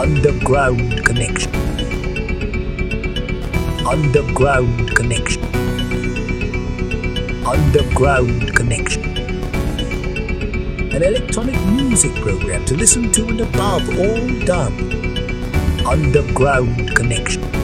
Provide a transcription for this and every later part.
Undergroove Connection. Undergroove Connection. Undergroove Connection. An electronic music program to listen to and above all done. Undergroove Connection.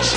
That's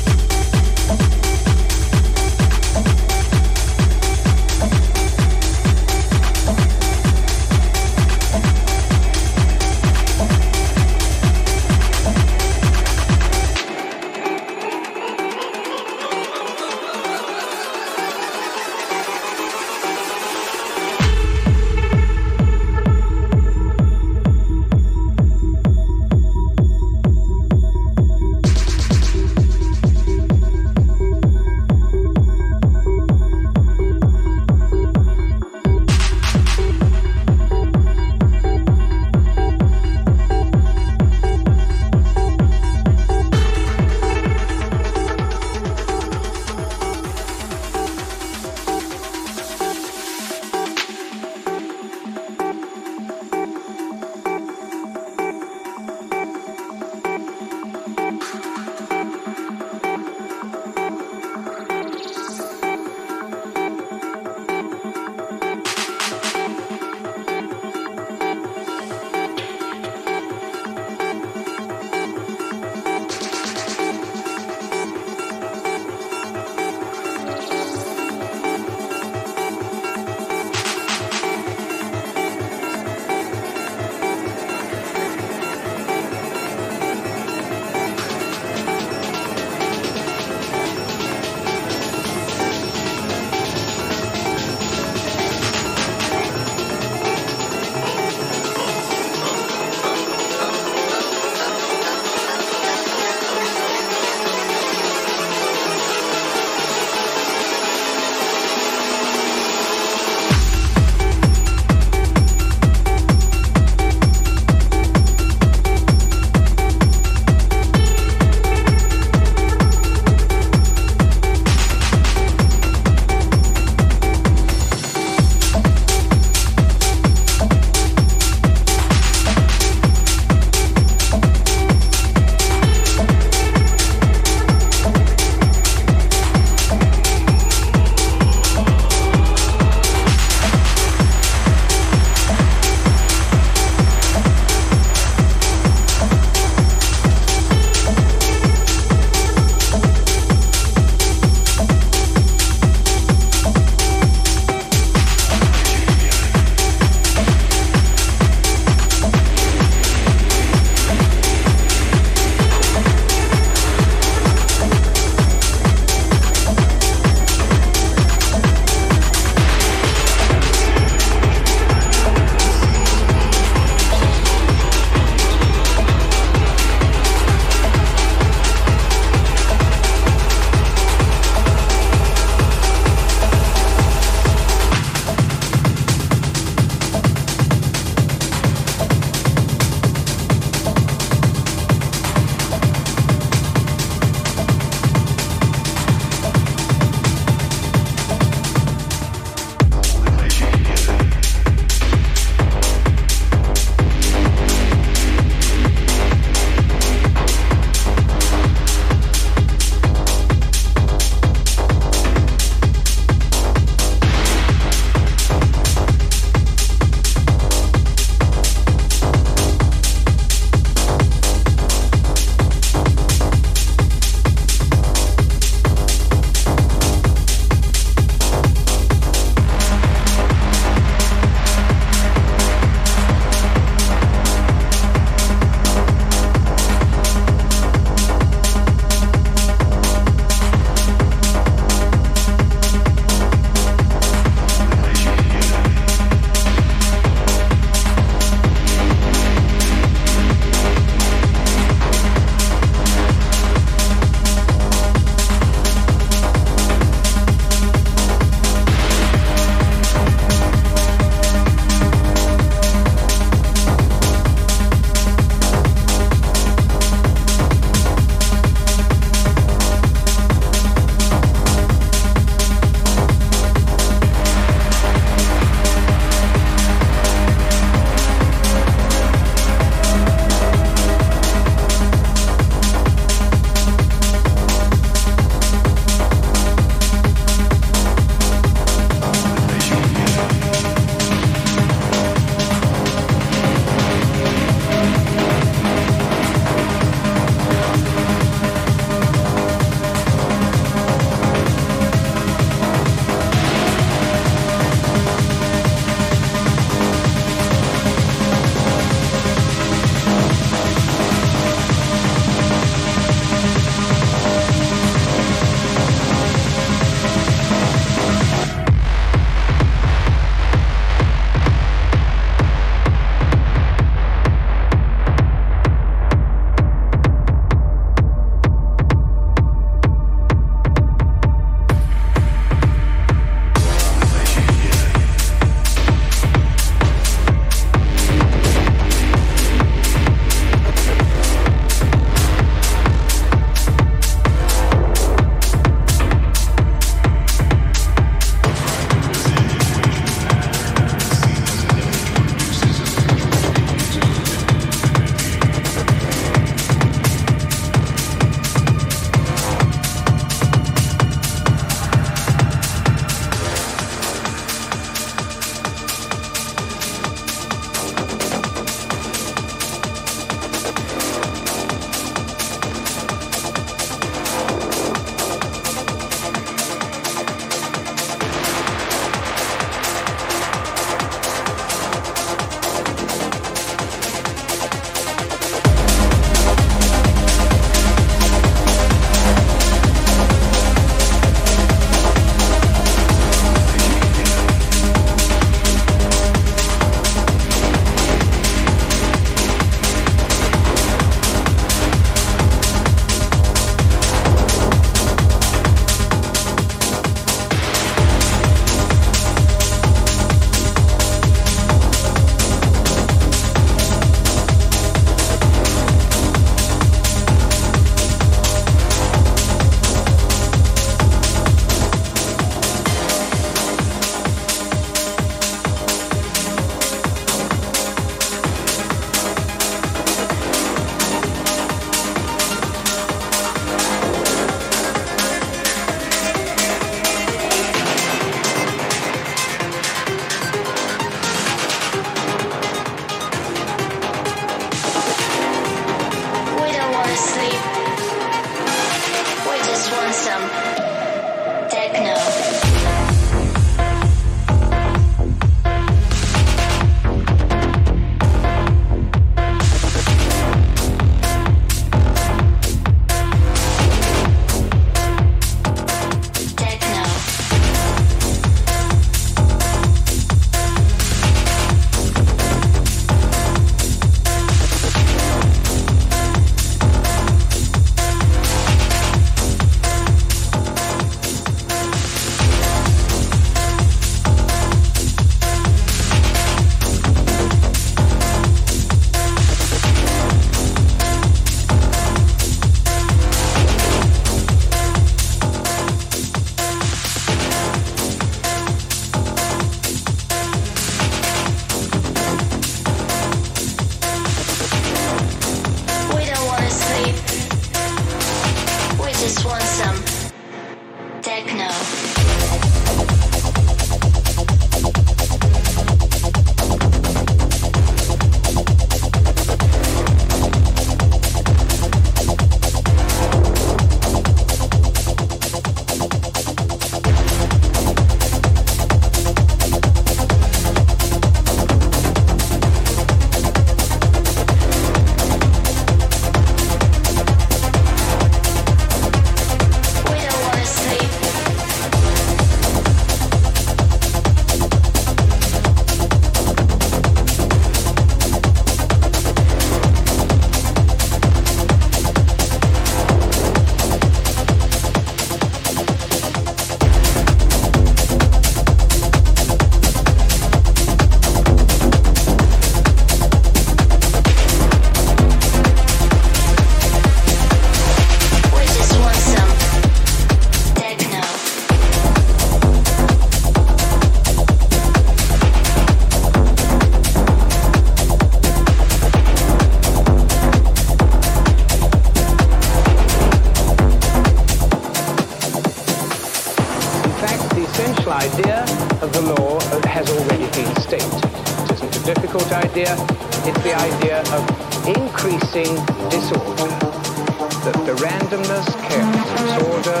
is kept, this order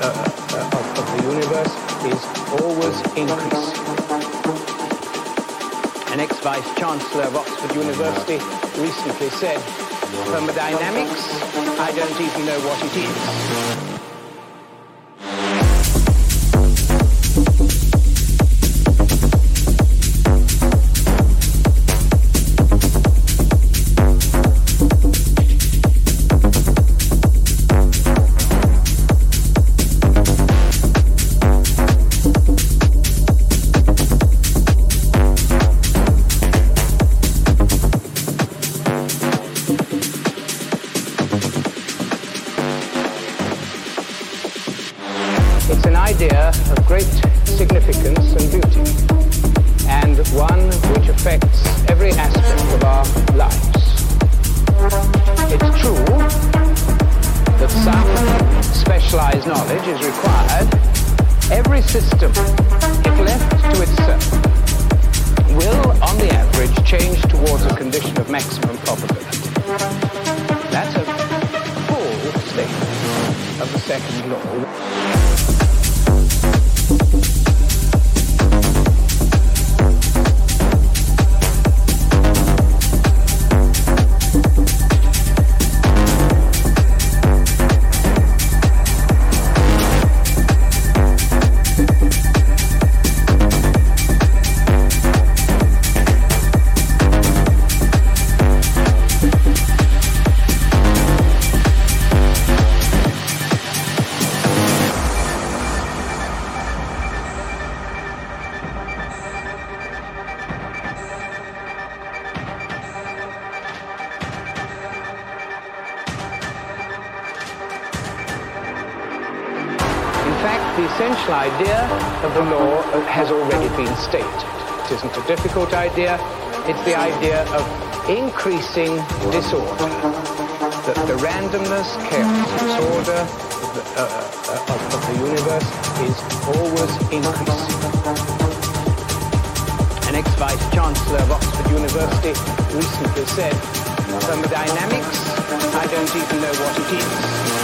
uh, uh, of, of the universe is always increasing. An ex-vice chancellor of Oxford University recently said, thermodynamics, I don't even know what it is. Idea, it's the idea of increasing disorder. The, the randomness, chaos, disorder the, uh, uh, of, of the universe is always increasing. An ex-vice chancellor of Oxford University recently said, thermodynamics, I don't even know what it is.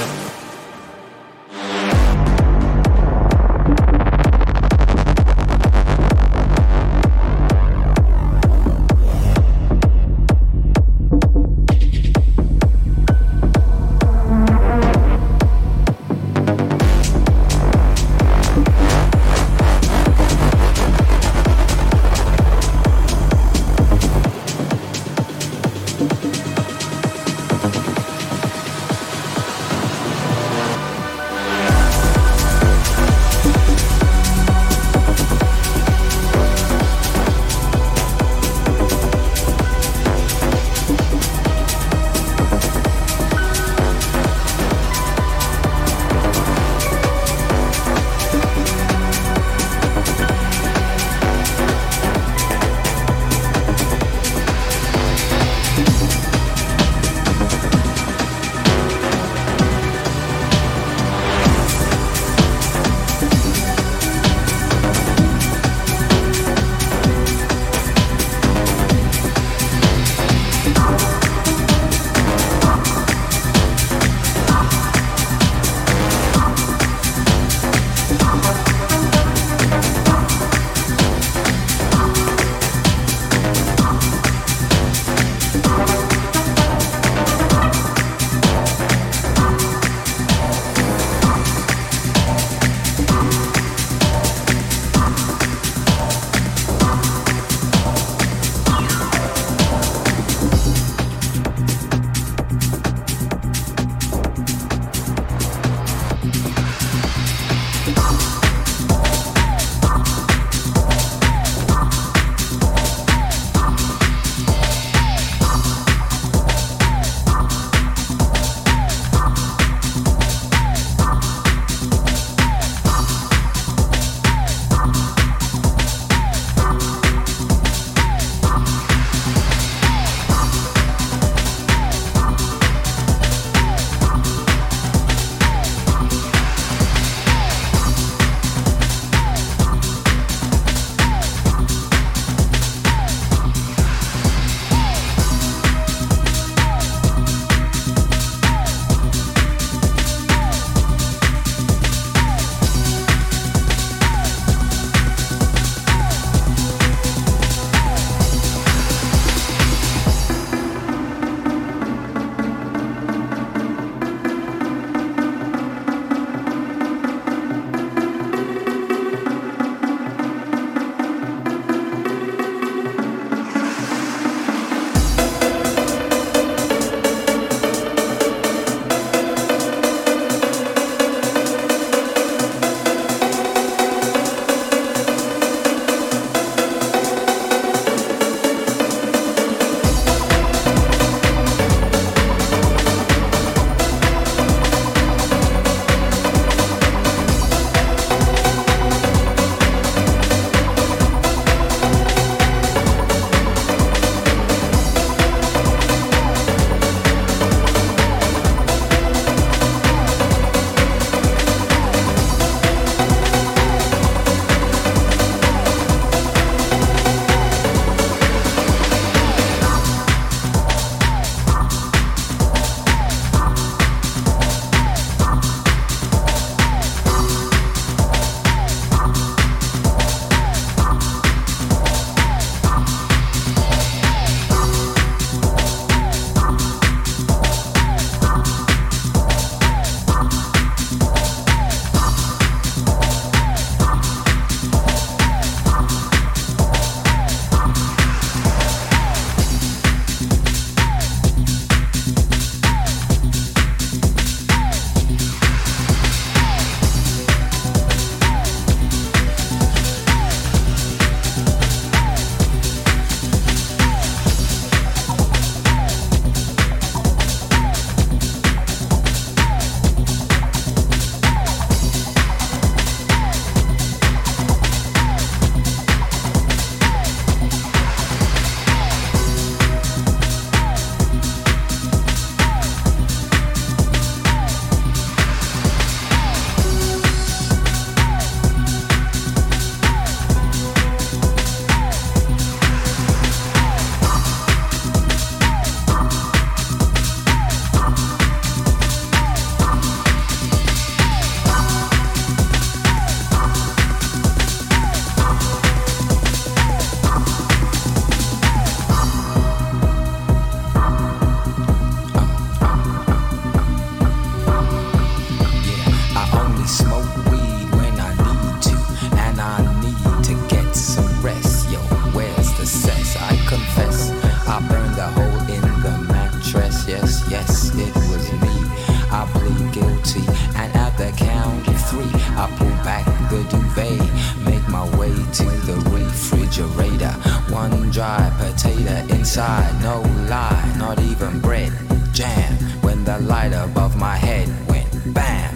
Dry potato inside, no lie, not even bread. Jam when the light above my head went bam.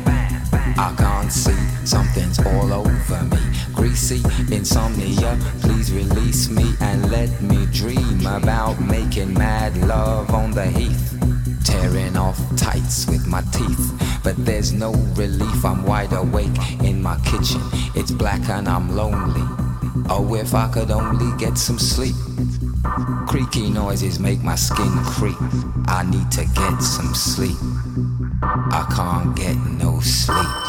I can't see, something's all over me. Greasy insomnia, please release me and let me dream about making mad love on the heath. Tearing off tights with my teeth, but there's no relief. I'm wide awake in my kitchen. It's black and I'm lonely. Oh, if I could only get some sleep. Creaky noises make my skin creep. I need to get some sleep. I can't get no sleep.